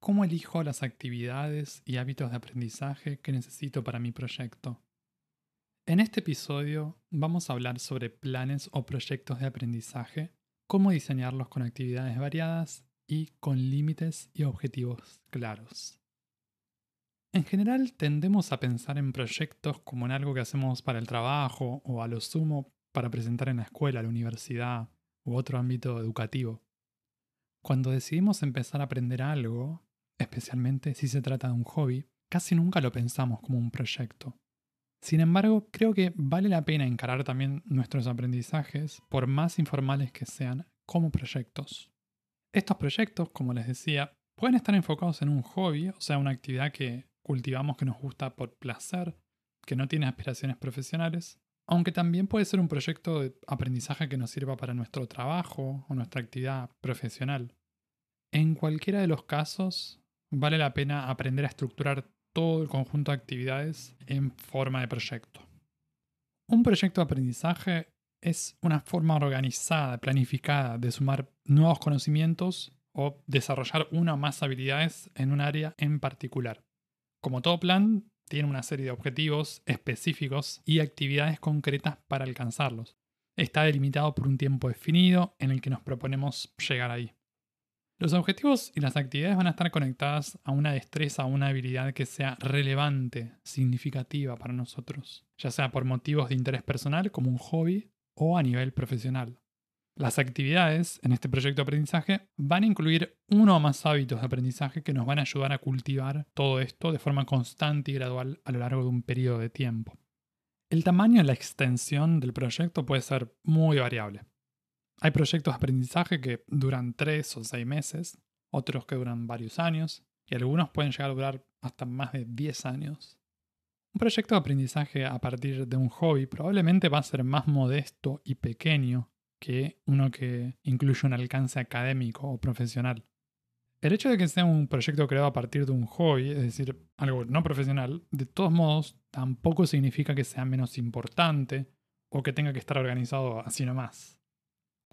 ¿Cómo elijo las actividades y hábitos de aprendizaje que necesito para mi proyecto? En este episodio vamos a hablar sobre planes o proyectos de aprendizaje, cómo diseñarlos con actividades variadas y con límites y objetivos claros. En general tendemos a pensar en proyectos como en algo que hacemos para el trabajo o a lo sumo para presentar en la escuela, la universidad u otro ámbito educativo. Cuando decidimos empezar a aprender algo, especialmente si se trata de un hobby, casi nunca lo pensamos como un proyecto. Sin embargo, creo que vale la pena encarar también nuestros aprendizajes, por más informales que sean, como proyectos. Estos proyectos, como les decía, pueden estar enfocados en un hobby, o sea, una actividad que cultivamos que nos gusta por placer, que no tiene aspiraciones profesionales, aunque también puede ser un proyecto de aprendizaje que nos sirva para nuestro trabajo o nuestra actividad profesional. En cualquiera de los casos, vale la pena aprender a estructurar todo el conjunto de actividades en forma de proyecto. Un proyecto de aprendizaje es una forma organizada, planificada de sumar nuevos conocimientos o desarrollar una o más habilidades en un área en particular. Como todo plan, tiene una serie de objetivos específicos y actividades concretas para alcanzarlos. Está delimitado por un tiempo definido en el que nos proponemos llegar ahí. Los objetivos y las actividades van a estar conectadas a una destreza o una habilidad que sea relevante, significativa para nosotros, ya sea por motivos de interés personal como un hobby o a nivel profesional. Las actividades en este proyecto de aprendizaje van a incluir uno o más hábitos de aprendizaje que nos van a ayudar a cultivar todo esto de forma constante y gradual a lo largo de un periodo de tiempo. El tamaño y la extensión del proyecto puede ser muy variable. Hay proyectos de aprendizaje que duran tres o seis meses, otros que duran varios años, y algunos pueden llegar a durar hasta más de 10 años. Un proyecto de aprendizaje a partir de un hobby probablemente va a ser más modesto y pequeño que uno que incluye un alcance académico o profesional. El hecho de que sea un proyecto creado a partir de un hobby, es decir, algo no profesional, de todos modos tampoco significa que sea menos importante o que tenga que estar organizado así nomás.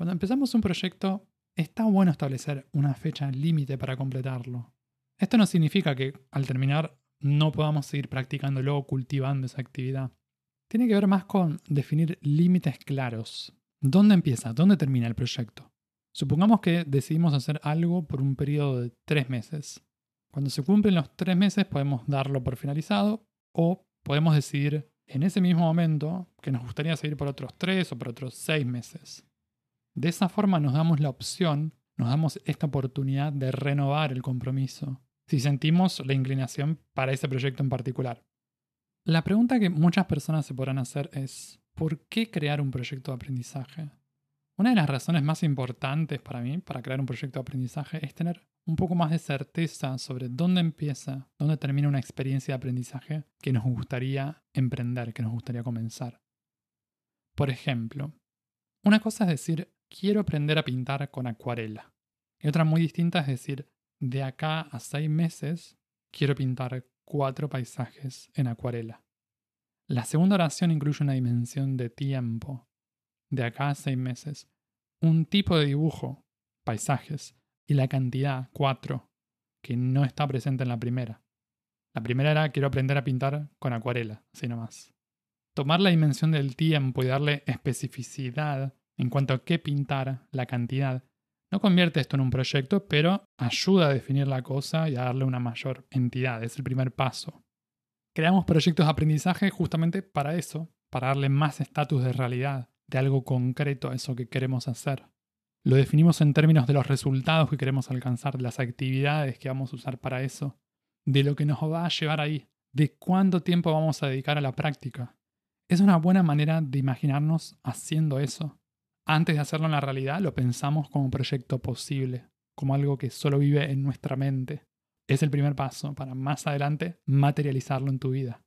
Cuando empezamos un proyecto, está bueno establecer una fecha límite para completarlo. Esto no significa que al terminar no podamos seguir practicándolo o cultivando esa actividad. Tiene que ver más con definir límites claros, ¿Dónde empieza? ¿Dónde termina el proyecto? Supongamos que decidimos hacer algo por un periodo de tres meses. Cuando se cumplen los tres meses podemos darlo por finalizado o podemos decidir en ese mismo momento que nos gustaría seguir por otros tres o por otros seis meses. De esa forma nos damos la opción, nos damos esta oportunidad de renovar el compromiso, si sentimos la inclinación para ese proyecto en particular. La pregunta que muchas personas se podrán hacer es, ¿por qué crear un proyecto de aprendizaje? Una de las razones más importantes para mí, para crear un proyecto de aprendizaje, es tener un poco más de certeza sobre dónde empieza, dónde termina una experiencia de aprendizaje que nos gustaría emprender, que nos gustaría comenzar. Por ejemplo, una cosa es decir, quiero aprender a pintar con acuarela. Y otra muy distinta es decir, de acá a seis meses quiero pintar cuatro paisajes en acuarela. La segunda oración incluye una dimensión de tiempo, de acá a seis meses, un tipo de dibujo, paisajes, y la cantidad, cuatro, que no está presente en la primera. La primera era quiero aprender a pintar con acuarela, así nomás. Tomar la dimensión del tiempo y darle especificidad en cuanto a qué pintar, la cantidad, no convierte esto en un proyecto, pero ayuda a definir la cosa y a darle una mayor entidad. Es el primer paso. Creamos proyectos de aprendizaje justamente para eso, para darle más estatus de realidad, de algo concreto a eso que queremos hacer. Lo definimos en términos de los resultados que queremos alcanzar, de las actividades que vamos a usar para eso, de lo que nos va a llevar ahí, de cuánto tiempo vamos a dedicar a la práctica. Es una buena manera de imaginarnos haciendo eso. Antes de hacerlo en la realidad, lo pensamos como un proyecto posible, como algo que solo vive en nuestra mente. es el primer paso para más adelante materializarlo en tu vida.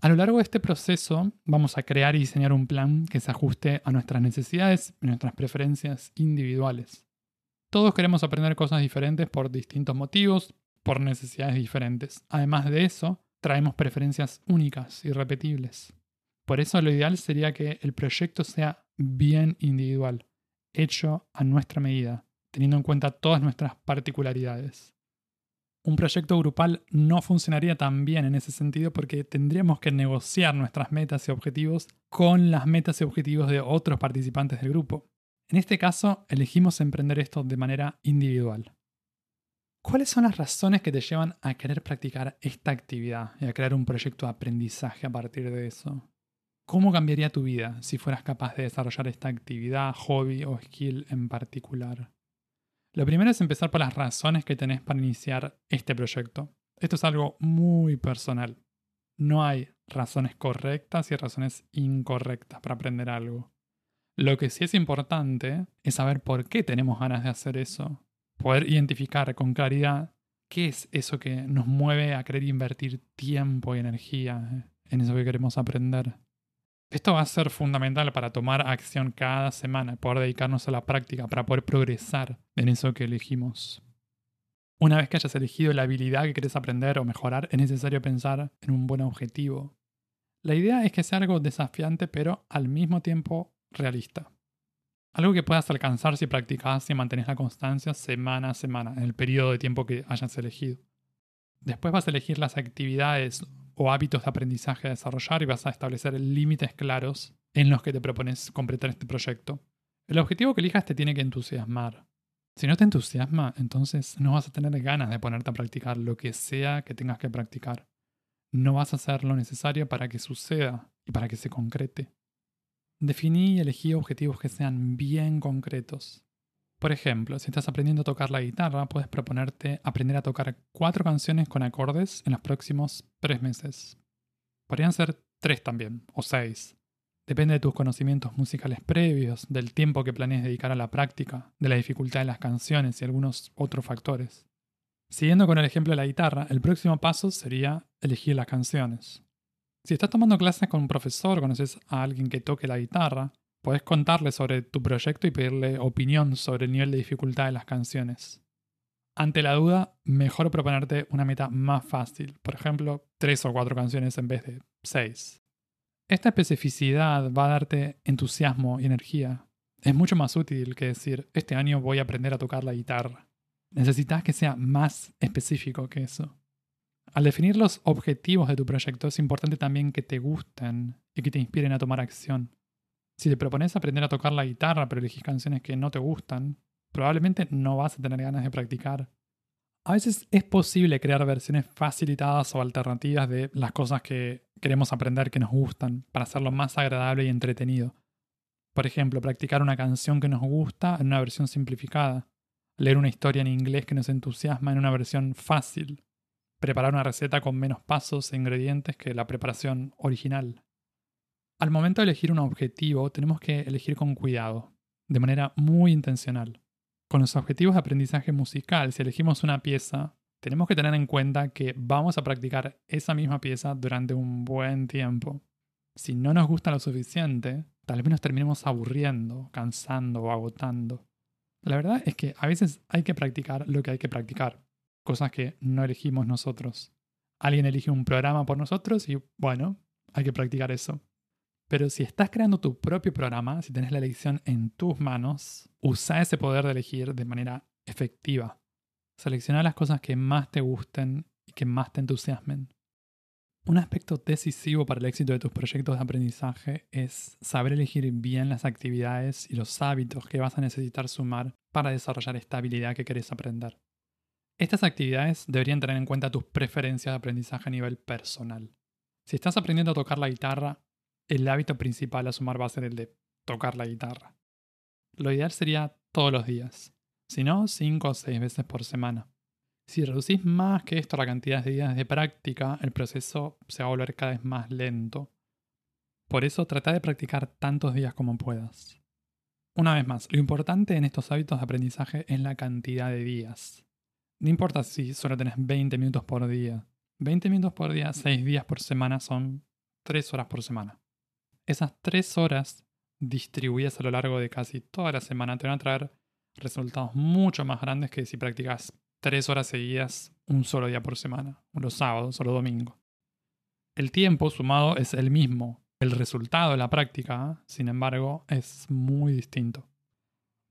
A lo largo de este proceso vamos a crear y diseñar un plan que se ajuste a nuestras necesidades y nuestras preferencias individuales. Todos queremos aprender cosas diferentes por distintos motivos, por necesidades diferentes. Además de eso, traemos preferencias únicas y repetibles. Por eso lo ideal sería que el proyecto sea bien individual, hecho a nuestra medida, teniendo en cuenta todas nuestras particularidades. Un proyecto grupal no funcionaría tan bien en ese sentido porque tendríamos que negociar nuestras metas y objetivos con las metas y objetivos de otros participantes del grupo. En este caso, elegimos emprender esto de manera individual. ¿Cuáles son las razones que te llevan a querer practicar esta actividad y a crear un proyecto de aprendizaje a partir de eso? ¿Cómo cambiaría tu vida si fueras capaz de desarrollar esta actividad, hobby o skill en particular? Lo primero es empezar por las razones que tenés para iniciar este proyecto. Esto es algo muy personal. No hay razones correctas y razones incorrectas para aprender algo. Lo que sí es importante es saber por qué tenemos ganas de hacer eso. Poder identificar con claridad qué es eso que nos mueve a querer invertir tiempo y energía en eso que queremos aprender. Esto va a ser fundamental para tomar acción cada semana, poder dedicarnos a la práctica, para poder progresar en eso que elegimos. Una vez que hayas elegido la habilidad que quieres aprender o mejorar, es necesario pensar en un buen objetivo. La idea es que sea algo desafiante, pero al mismo tiempo realista. Algo que puedas alcanzar si practicas y mantienes la constancia semana a semana, en el periodo de tiempo que hayas elegido. Después vas a elegir las actividades o hábitos de aprendizaje a desarrollar y vas a establecer límites claros en los que te propones completar este proyecto. El objetivo que elijas te tiene que entusiasmar. Si no te entusiasma, entonces no vas a tener ganas de ponerte a practicar lo que sea que tengas que practicar. No vas a hacer lo necesario para que suceda y para que se concrete. Definí y elegí objetivos que sean bien concretos. Por ejemplo, si estás aprendiendo a tocar la guitarra, puedes proponerte aprender a tocar cuatro canciones con acordes en los próximos tres meses. Podrían ser tres también, o seis. Depende de tus conocimientos musicales previos, del tiempo que planees dedicar a la práctica, de la dificultad de las canciones y algunos otros factores. Siguiendo con el ejemplo de la guitarra, el próximo paso sería elegir las canciones. Si estás tomando clases con un profesor, conoces a alguien que toque la guitarra, Puedes contarle sobre tu proyecto y pedirle opinión sobre el nivel de dificultad de las canciones. Ante la duda, mejor proponerte una meta más fácil, por ejemplo, tres o cuatro canciones en vez de seis. Esta especificidad va a darte entusiasmo y energía. Es mucho más útil que decir, este año voy a aprender a tocar la guitarra. Necesitas que sea más específico que eso. Al definir los objetivos de tu proyecto es importante también que te gusten y que te inspiren a tomar acción. Si te propones aprender a tocar la guitarra pero elegís canciones que no te gustan, probablemente no vas a tener ganas de practicar. A veces es posible crear versiones facilitadas o alternativas de las cosas que queremos aprender que nos gustan, para hacerlo más agradable y entretenido. Por ejemplo, practicar una canción que nos gusta en una versión simplificada, leer una historia en inglés que nos entusiasma en una versión fácil, preparar una receta con menos pasos e ingredientes que la preparación original. Al momento de elegir un objetivo, tenemos que elegir con cuidado, de manera muy intencional. Con los objetivos de aprendizaje musical, si elegimos una pieza, tenemos que tener en cuenta que vamos a practicar esa misma pieza durante un buen tiempo. Si no nos gusta lo suficiente, tal vez nos terminemos aburriendo, cansando o agotando. La verdad es que a veces hay que practicar lo que hay que practicar, cosas que no elegimos nosotros. Alguien elige un programa por nosotros y bueno, hay que practicar eso. Pero si estás creando tu propio programa, si tenés la elección en tus manos, usa ese poder de elegir de manera efectiva. Selecciona las cosas que más te gusten y que más te entusiasmen. Un aspecto decisivo para el éxito de tus proyectos de aprendizaje es saber elegir bien las actividades y los hábitos que vas a necesitar sumar para desarrollar esta habilidad que querés aprender. Estas actividades deberían tener en cuenta tus preferencias de aprendizaje a nivel personal. Si estás aprendiendo a tocar la guitarra, el hábito principal a sumar va a ser el de tocar la guitarra. Lo ideal sería todos los días, si no, 5 o 6 veces por semana. Si reducís más que esto la cantidad de días de práctica, el proceso se va a volver cada vez más lento. Por eso trata de practicar tantos días como puedas. Una vez más, lo importante en estos hábitos de aprendizaje es la cantidad de días. No importa si solo tenés 20 minutos por día. 20 minutos por día, 6 días por semana son 3 horas por semana. Esas 3 horas distribuidas a lo largo de casi toda la semana te van a traer resultados mucho más grandes que si practicas 3 horas seguidas un solo día por semana, los sábados o los domingos. El tiempo sumado es el mismo. El resultado de la práctica, sin embargo, es muy distinto.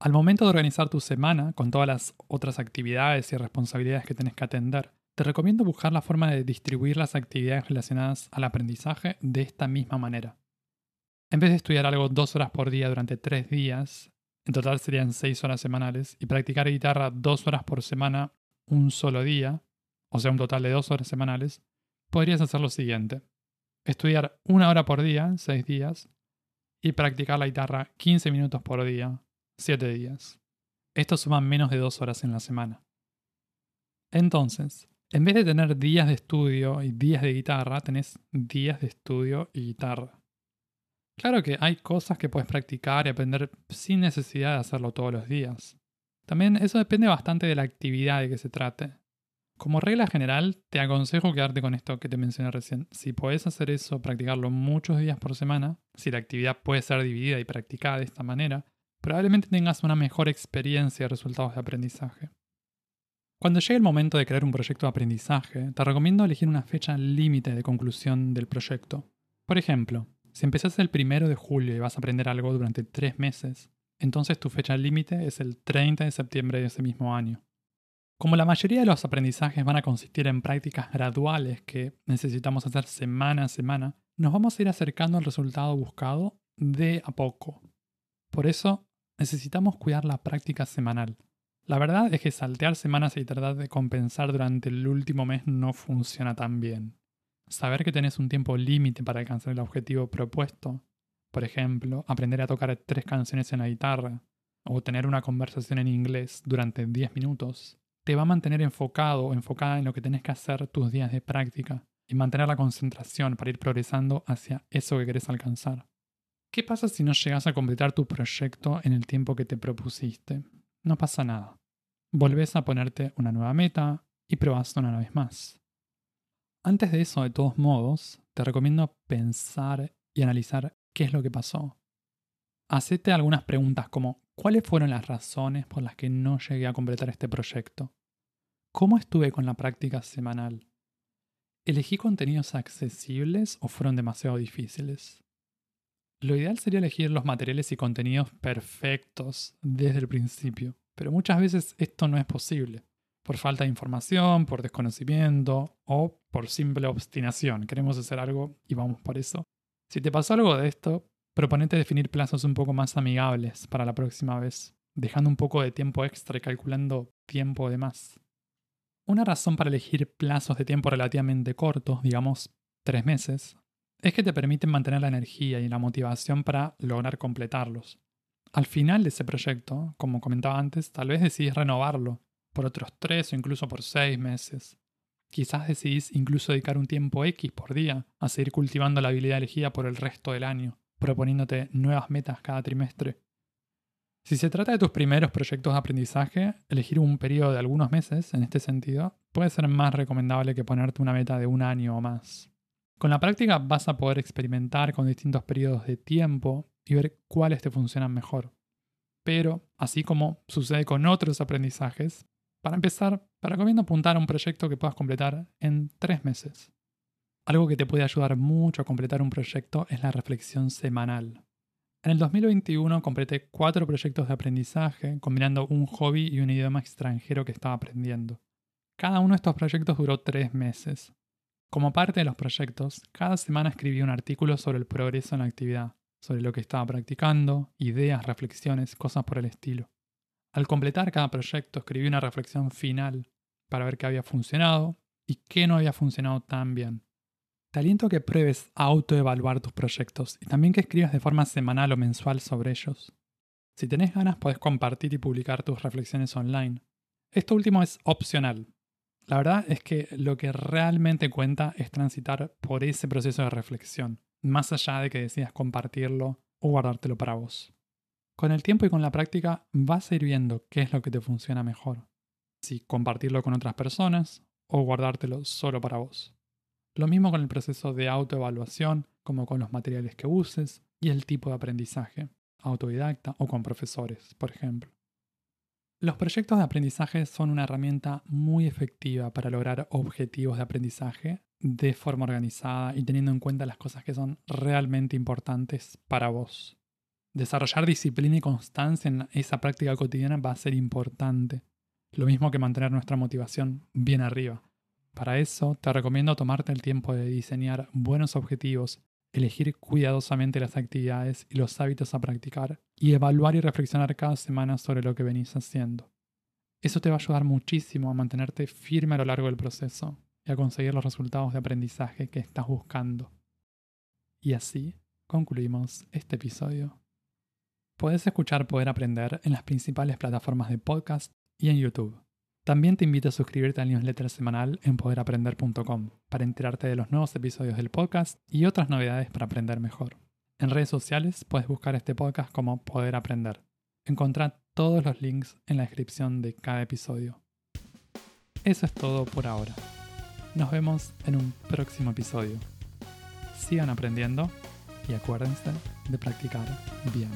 Al momento de organizar tu semana, con todas las otras actividades y responsabilidades que tenés que atender, te recomiendo buscar la forma de distribuir las actividades relacionadas al aprendizaje de esta misma manera. En vez de estudiar algo dos horas por día durante tres días, en total serían seis horas semanales, y practicar guitarra dos horas por semana un solo día, o sea, un total de dos horas semanales, podrías hacer lo siguiente. Estudiar una hora por día, seis días, y practicar la guitarra 15 minutos por día, 7 días. Esto suma menos de 2 horas en la semana. Entonces, en vez de tener días de estudio y días de guitarra, tenés días de estudio y guitarra. Claro que hay cosas que puedes practicar y aprender sin necesidad de hacerlo todos los días. También eso depende bastante de la actividad de que se trate. Como regla general, te aconsejo quedarte con esto que te mencioné recién. Si puedes hacer eso, practicarlo muchos días por semana, si la actividad puede ser dividida y practicada de esta manera, probablemente tengas una mejor experiencia de resultados de aprendizaje. Cuando llegue el momento de crear un proyecto de aprendizaje, te recomiendo elegir una fecha límite de conclusión del proyecto. Por ejemplo, si empezás el primero de julio y vas a aprender algo durante tres meses, entonces tu fecha límite es el 30 de septiembre de ese mismo año. Como la mayoría de los aprendizajes van a consistir en prácticas graduales que necesitamos hacer semana a semana, nos vamos a ir acercando al resultado buscado de a poco. Por eso, necesitamos cuidar la práctica semanal. La verdad es que saltear semanas y tratar de compensar durante el último mes no funciona tan bien. Saber que tenés un tiempo límite para alcanzar el objetivo propuesto, por ejemplo, aprender a tocar tres canciones en la guitarra, o tener una conversación en inglés durante 10 minutos, te va a mantener enfocado o enfocada en lo que tenés que hacer tus días de práctica y mantener la concentración para ir progresando hacia eso que querés alcanzar. ¿Qué pasa si no llegas a completar tu proyecto en el tiempo que te propusiste? No pasa nada. Volvés a ponerte una nueva meta y probás una vez más. Antes de eso, de todos modos, te recomiendo pensar y analizar qué es lo que pasó. Hacete algunas preguntas como ¿cuáles fueron las razones por las que no llegué a completar este proyecto? ¿Cómo estuve con la práctica semanal? ¿Elegí contenidos accesibles o fueron demasiado difíciles? Lo ideal sería elegir los materiales y contenidos perfectos desde el principio, pero muchas veces esto no es posible, por falta de información, por desconocimiento o por simple obstinación. Queremos hacer algo y vamos por eso. Si te pasó algo de esto, proponete definir plazos un poco más amigables para la próxima vez, dejando un poco de tiempo extra y calculando tiempo de más. Una razón para elegir plazos de tiempo relativamente cortos, digamos tres meses, es que te permiten mantener la energía y la motivación para lograr completarlos. Al final de ese proyecto, como comentaba antes, tal vez decidís renovarlo por otros tres o incluso por seis meses. Quizás decidís incluso dedicar un tiempo X por día a seguir cultivando la habilidad elegida por el resto del año, proponiéndote nuevas metas cada trimestre. Si se trata de tus primeros proyectos de aprendizaje, elegir un periodo de algunos meses en este sentido puede ser más recomendable que ponerte una meta de un año o más. Con la práctica vas a poder experimentar con distintos periodos de tiempo y ver cuáles te funcionan mejor. Pero, así como sucede con otros aprendizajes, para empezar, te recomiendo apuntar a un proyecto que puedas completar en tres meses. Algo que te puede ayudar mucho a completar un proyecto es la reflexión semanal. En el 2021 completé cuatro proyectos de aprendizaje combinando un hobby y un idioma extranjero que estaba aprendiendo. Cada uno de estos proyectos duró tres meses, como parte de los proyectos, cada semana escribí un artículo sobre el progreso en la actividad, sobre lo que estaba practicando, ideas, reflexiones, cosas por el estilo. Al completar cada proyecto escribí una reflexión final para ver qué había funcionado y qué no había funcionado tan bien. Te aliento a que pruebes a autoevaluar tus proyectos y también que escribas de forma semanal o mensual sobre ellos. Si tenés ganas, podés compartir y publicar tus reflexiones online. Esto último es opcional, la verdad es que lo que realmente cuenta es transitar por ese proceso de reflexión, más allá de que decidas compartirlo o guardártelo para vos. Con el tiempo y con la práctica vas a ir viendo qué es lo que te funciona mejor. si compartirlo con otras personas o guardártelo solo para vos. Lo mismo con el proceso de autoevaluación, como con los materiales que uses y el tipo de aprendizaje, autodidacta o con profesores, por ejemplo. Los proyectos de aprendizaje son una herramienta muy efectiva para lograr objetivos de aprendizaje de forma organizada y teniendo en cuenta las cosas que son realmente importantes para vos. Desarrollar disciplina y constancia en esa práctica cotidiana va a ser importante, lo mismo que mantener nuestra motivación bien arriba. Para eso te recomiendo tomarte el tiempo de diseñar buenos objetivos, elegir cuidadosamente las actividades y los hábitos a practicar y evaluar y reflexionar cada semana sobre lo que venís haciendo. Eso te va a ayudar muchísimo a mantenerte firme a lo largo del proceso y a conseguir los resultados de aprendizaje que estás buscando. Y así concluimos este episodio. Puedes escuchar Poder Aprender en las principales plataformas de podcast y en YouTube. También te invito a suscribirte al newsletter semanal en poderaprender.com para enterarte de los nuevos episodios del podcast y otras novedades para aprender mejor. En redes sociales puedes buscar este podcast como Poder Aprender. Encontrá todos los links en la descripción de cada episodio. Eso es todo por ahora. Nos vemos en un próximo episodio. Sigan aprendiendo y acuérdense de practicar bien.